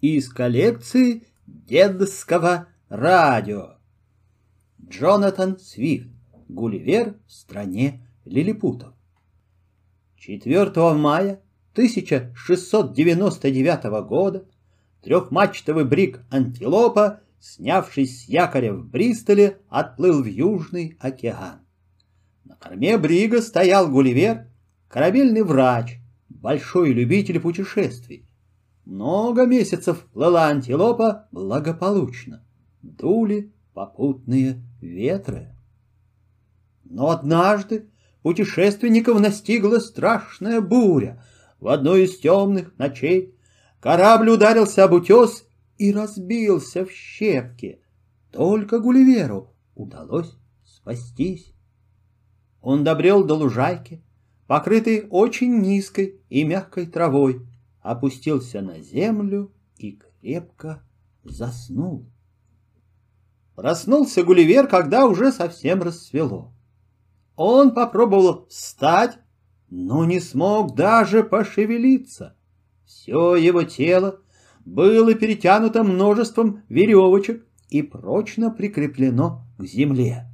из коллекции дедовского радио. Джонатан Свифт. Гулливер в стране лилипутов. 4 мая 1699 года трехмачтовый брик «Антилопа», снявшись с якоря в Бристоле, отплыл в Южный океан. На корме брига стоял Гулливер, корабельный врач, большой любитель путешествий. Много месяцев плыла антилопа благополучно. Дули попутные ветры. Но однажды путешественников настигла страшная буря. В одну из темных ночей корабль ударился об утес и разбился в щепки. Только Гулливеру удалось спастись. Он добрел до лужайки, покрытой очень низкой и мягкой травой, опустился на землю и крепко заснул. Проснулся Гулливер, когда уже совсем рассвело. Он попробовал встать, но не смог даже пошевелиться. Все его тело было перетянуто множеством веревочек и прочно прикреплено к земле.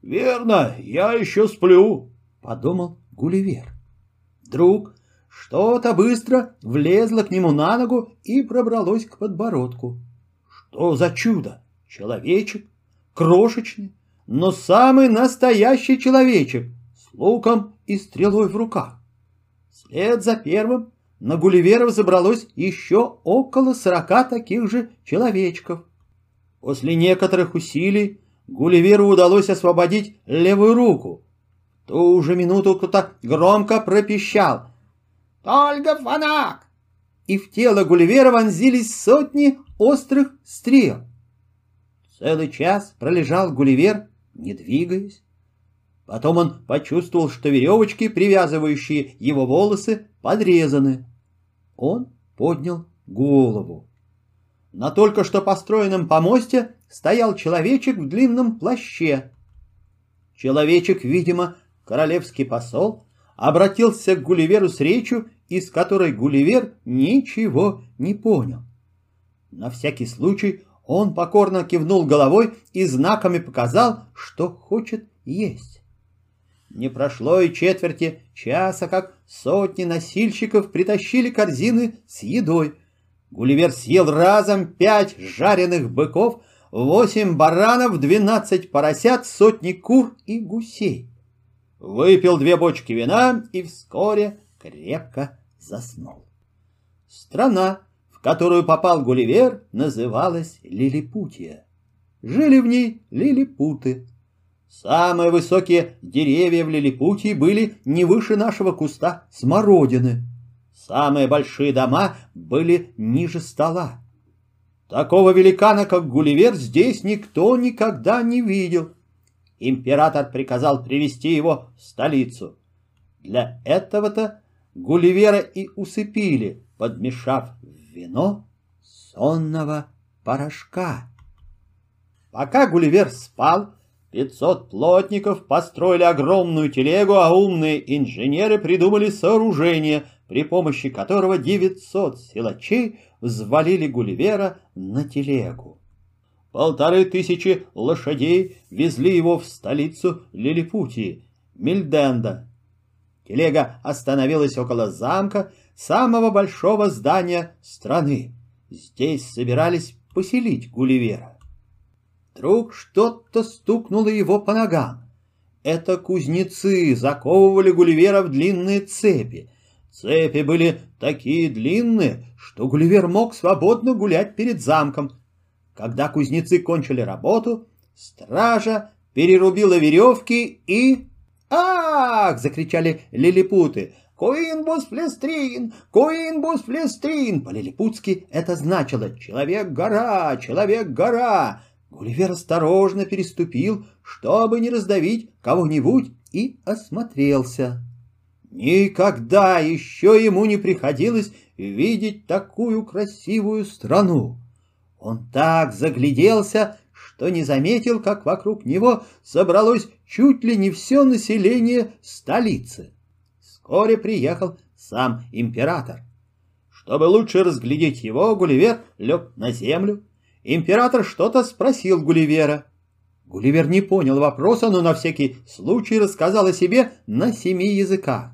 «Верно, я еще сплю», — подумал Гулливер. Вдруг что-то быстро влезло к нему на ногу и пробралось к подбородку. Что за чудо! Человечек, крошечный, но самый настоящий человечек с луком и стрелой в руках. Вслед за первым на Гулливера забралось еще около сорока таких же человечков. После некоторых усилий Гулливеру удалось освободить левую руку. В ту же минуту кто-то громко пропищал «Только фанак!» И в тело Гулливера вонзились сотни острых стрел. Целый час пролежал Гулливер, не двигаясь. Потом он почувствовал, что веревочки, привязывающие его волосы, подрезаны. Он поднял голову. На только что построенном помосте стоял человечек в длинном плаще. Человечек, видимо, королевский посол, обратился к Гулливеру с речью, из которой Гулливер ничего не понял. На всякий случай он покорно кивнул головой и знаками показал, что хочет есть. Не прошло и четверти часа, как сотни носильщиков притащили корзины с едой. Гулливер съел разом пять жареных быков, восемь баранов, двенадцать поросят, сотни кур и гусей. Выпил две бочки вина и вскоре крепко заснул. Страна которую попал Гулливер, называлась Лилипутия. Жили в ней лилипуты. Самые высокие деревья в Лилипутии были не выше нашего куста смородины. Самые большие дома были ниже стола. Такого великана, как Гулливер, здесь никто никогда не видел. Император приказал привести его в столицу. Для этого-то Гулливера и усыпили, подмешав вино сонного порошка. Пока Гулливер спал, пятьсот плотников построили огромную телегу, а умные инженеры придумали сооружение, при помощи которого девятьсот силачей взвалили Гулливера на телегу. Полторы тысячи лошадей везли его в столицу Лилипутии, Мильденда. Телега остановилась около замка, самого большого здания страны. Здесь собирались поселить Гулливера. Вдруг что-то стукнуло его по ногам. Это кузнецы заковывали Гулливера в длинные цепи. Цепи были такие длинные, что Гулливер мог свободно гулять перед замком. Когда кузнецы кончили работу, стража перерубила веревки и... «Ах!» — закричали лилипуты. «Куинбус Флестрин! Куинбус Флестрин!» По-лилипутски это значило «Человек-гора! Человек-гора!» Гулливер осторожно переступил, чтобы не раздавить кого-нибудь, и осмотрелся. Никогда еще ему не приходилось видеть такую красивую страну. Он так загляделся, что не заметил, как вокруг него собралось чуть ли не все население столицы. Вскоре приехал сам император. Чтобы лучше разглядеть его, Гулливер лег на землю. Император что-то спросил Гулливера. Гулливер не понял вопроса, но на всякий случай рассказал о себе на семи языках.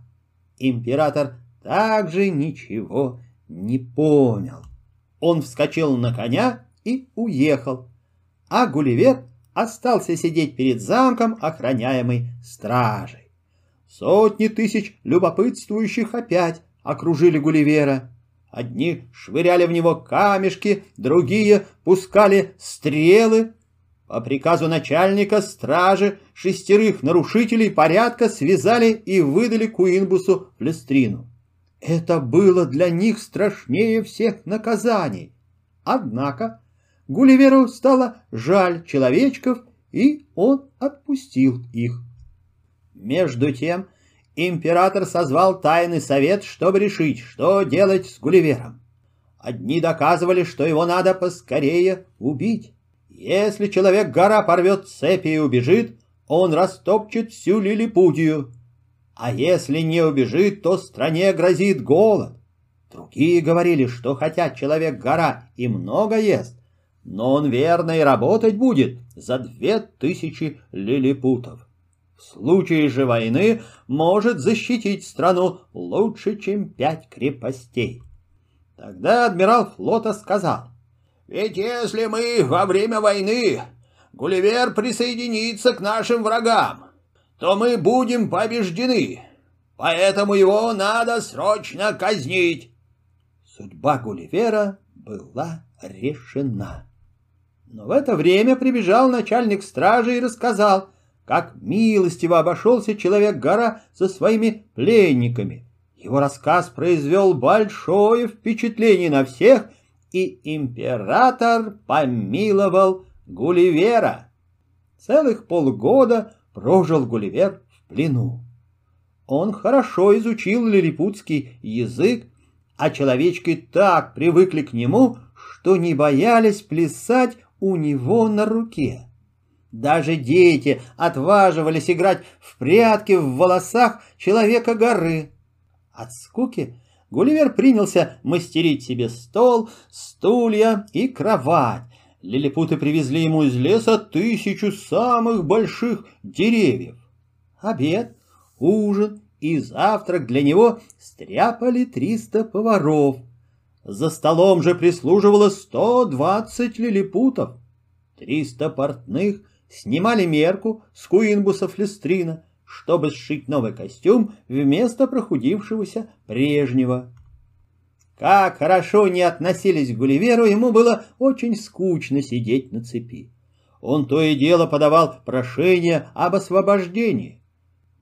Император также ничего не понял. Он вскочил на коня и уехал, а Гулливер остался сидеть перед замком, охраняемый стражей. Сотни тысяч любопытствующих опять окружили Гулливера. Одни швыряли в него камешки, другие пускали стрелы. По приказу начальника стражи шестерых нарушителей порядка связали и выдали Куинбусу Лестрину. Это было для них страшнее всех наказаний. Однако Гулливеру стало жаль человечков, и он отпустил их. Между тем император созвал тайный совет, чтобы решить, что делать с Гулливером. Одни доказывали, что его надо поскорее убить. Если человек-гора порвет цепи и убежит, он растопчет всю Лилипутию. А если не убежит, то стране грозит голод. Другие говорили, что хотя человек-гора и много ест, но он верно и работать будет за две тысячи лилипутов. В случае же войны может защитить страну лучше, чем пять крепостей. Тогда адмирал флота сказал, «Ведь если мы во время войны Гулливер присоединится к нашим врагам, то мы будем побеждены, поэтому его надо срочно казнить». Судьба Гулливера была решена. Но в это время прибежал начальник стражи и рассказал, как милостиво обошелся человек-гора со своими пленниками. Его рассказ произвел большое впечатление на всех, и император помиловал Гулливера. Целых полгода прожил Гулливер в плену. Он хорошо изучил лилипутский язык, а человечки так привыкли к нему, что не боялись плясать у него на руке. Даже дети отваживались играть в прятки в волосах человека-горы. От скуки Гулливер принялся мастерить себе стол, стулья и кровать. Лилипуты привезли ему из леса тысячу самых больших деревьев. Обед, ужин и завтрак для него стряпали триста поваров — за столом же прислуживало сто двадцать лилипутов. Триста портных снимали мерку с куинбуса флестрина, чтобы сшить новый костюм вместо прохудившегося прежнего. Как хорошо не относились к Гулливеру, ему было очень скучно сидеть на цепи. Он то и дело подавал прошение об освобождении.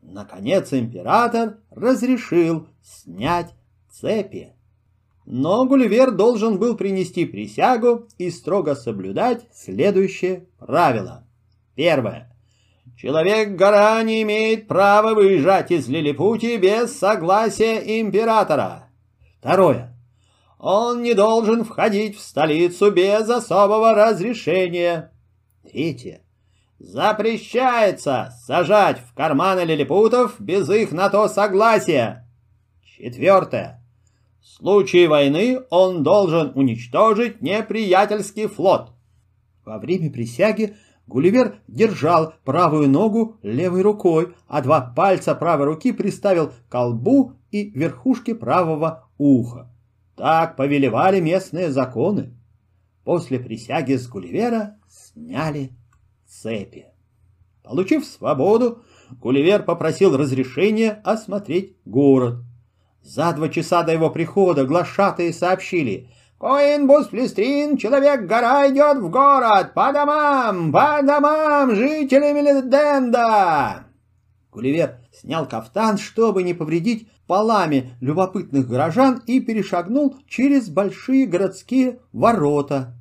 Наконец император разрешил снять цепи. Но Гулливер должен был принести присягу и строго соблюдать следующее правило. Первое. Человек-гора не имеет права выезжать из Лилипути без согласия императора. Второе. Он не должен входить в столицу без особого разрешения. Третье. Запрещается сажать в карманы лилипутов без их на то согласия. Четвертое. В случае войны он должен уничтожить неприятельский флот. Во время присяги Гулливер держал правую ногу левой рукой, а два пальца правой руки приставил к колбу и верхушке правого уха. Так повелевали местные законы. После присяги с Гулливера сняли цепи. Получив свободу, Гулливер попросил разрешения осмотреть город. За два часа до его прихода глашатые сообщили «Коинбус Плестрин, человек-гора идет в город! По домам! По домам! Жители Мелиденда!» Гулливер снял кафтан, чтобы не повредить полами любопытных горожан и перешагнул через большие городские ворота.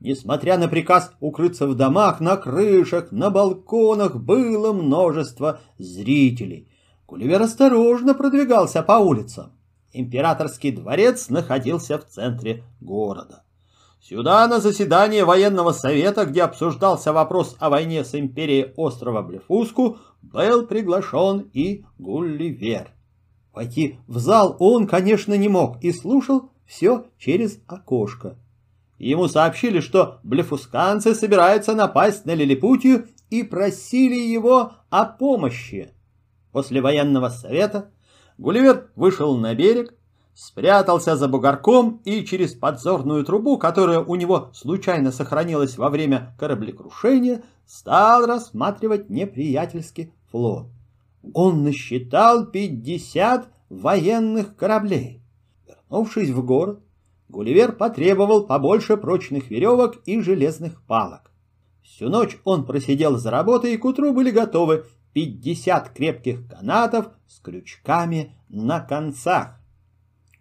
Несмотря на приказ укрыться в домах, на крышах, на балконах было множество зрителей. Гулливер осторожно продвигался по улицам. Императорский дворец находился в центре города. Сюда на заседание военного совета, где обсуждался вопрос о войне с империей острова Блефуску, был приглашен и Гулливер. Войти в зал он, конечно, не мог и слушал все через окошко. Ему сообщили, что блефусканцы собираются напасть на Лилипутию и просили его о помощи. После военного совета Гулливер вышел на берег, спрятался за бугорком и через подзорную трубу, которая у него случайно сохранилась во время кораблекрушения, стал рассматривать неприятельский флот. Он насчитал пятьдесят военных кораблей. Вернувшись в город, Гулливер потребовал побольше прочных веревок и железных палок. Всю ночь он просидел за работой, и к утру были готовы пятьдесят крепких канатов с крючками на концах.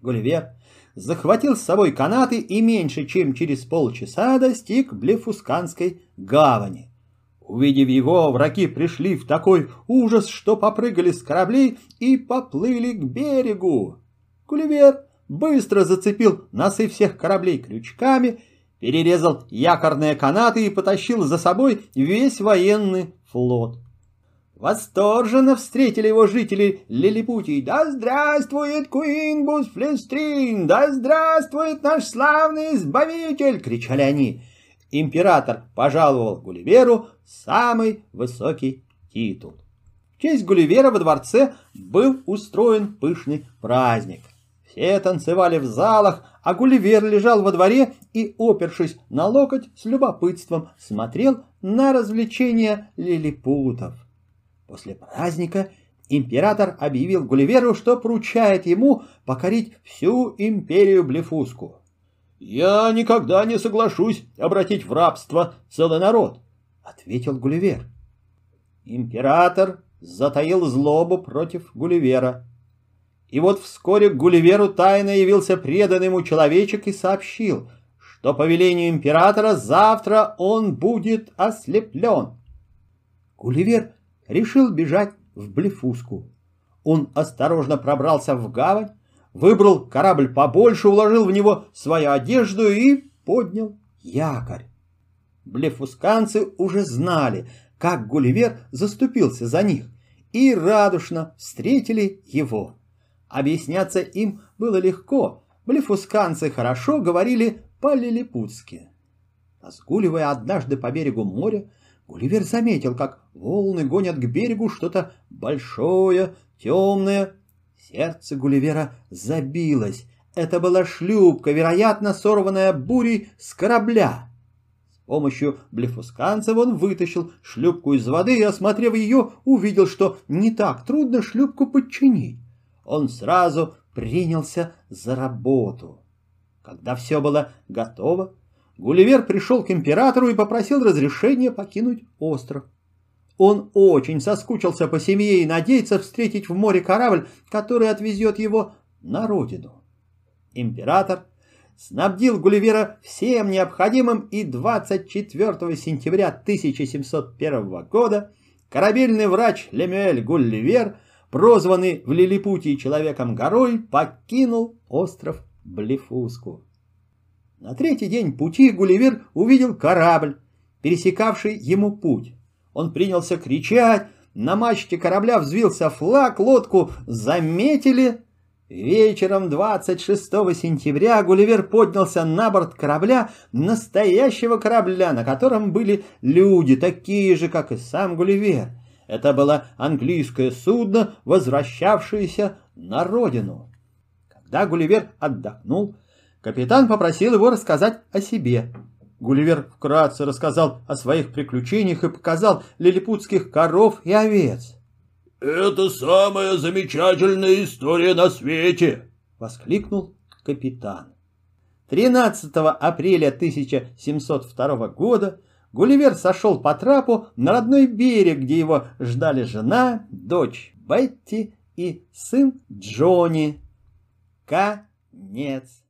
Гулливер захватил с собой канаты и меньше чем через полчаса достиг Блефусканской гавани. Увидев его, враги пришли в такой ужас, что попрыгали с кораблей и поплыли к берегу. Гулливер быстро зацепил носы всех кораблей крючками, перерезал якорные канаты и потащил за собой весь военный флот. Восторженно встретили его жители Лилипутии. «Да здравствует Куинбус Флестрин! Да здравствует наш славный избавитель!» — кричали они. Император пожаловал Гулливеру самый высокий титул. В честь Гулливера во дворце был устроен пышный праздник. Все танцевали в залах, а Гулливер лежал во дворе и, опершись на локоть, с любопытством смотрел на развлечения лилипутов. После праздника император объявил Гулливеру, что поручает ему покорить всю империю Блефуску. «Я никогда не соглашусь обратить в рабство целый народ», — ответил Гулливер. Император затаил злобу против Гулливера. И вот вскоре к Гулливеру тайно явился преданный ему человечек и сообщил, что по велению императора завтра он будет ослеплен. Гулливер решил бежать в Блефуску. Он осторожно пробрался в гавань, выбрал корабль побольше, уложил в него свою одежду и поднял якорь. Блефусканцы уже знали, как Гулливер заступился за них, и радушно встретили его. Объясняться им было легко, блефусканцы хорошо говорили по-лилипутски. Разгуливая однажды по берегу моря, Гулливер заметил, как волны гонят к берегу что-то большое, темное. Сердце Гулливера забилось. Это была шлюпка, вероятно, сорванная бурей с корабля. С помощью блефусканцев он вытащил шлюпку из воды и, осмотрев ее, увидел, что не так трудно шлюпку подчинить. Он сразу принялся за работу. Когда все было готово, Гулливер пришел к императору и попросил разрешения покинуть остров. Он очень соскучился по семье и надеется встретить в море корабль, который отвезет его на родину. Император снабдил Гулливера всем необходимым и 24 сентября 1701 года корабельный врач Лемюэль Гулливер, прозванный в Лилипутии Человеком-горой, покинул остров Блефуску. На третий день пути Гулливер увидел корабль, пересекавший ему путь. Он принялся кричать, на мачте корабля взвился флаг, лодку заметили. Вечером 26 сентября Гулливер поднялся на борт корабля, настоящего корабля, на котором были люди, такие же, как и сам Гулливер. Это было английское судно, возвращавшееся на родину. Когда Гулливер отдохнул, Капитан попросил его рассказать о себе. Гулливер вкратце рассказал о своих приключениях и показал лилипутских коров и овец. «Это самая замечательная история на свете!» — воскликнул капитан. 13 апреля 1702 года Гулливер сошел по трапу на родной берег, где его ждали жена, дочь Бетти и сын Джонни. Конец.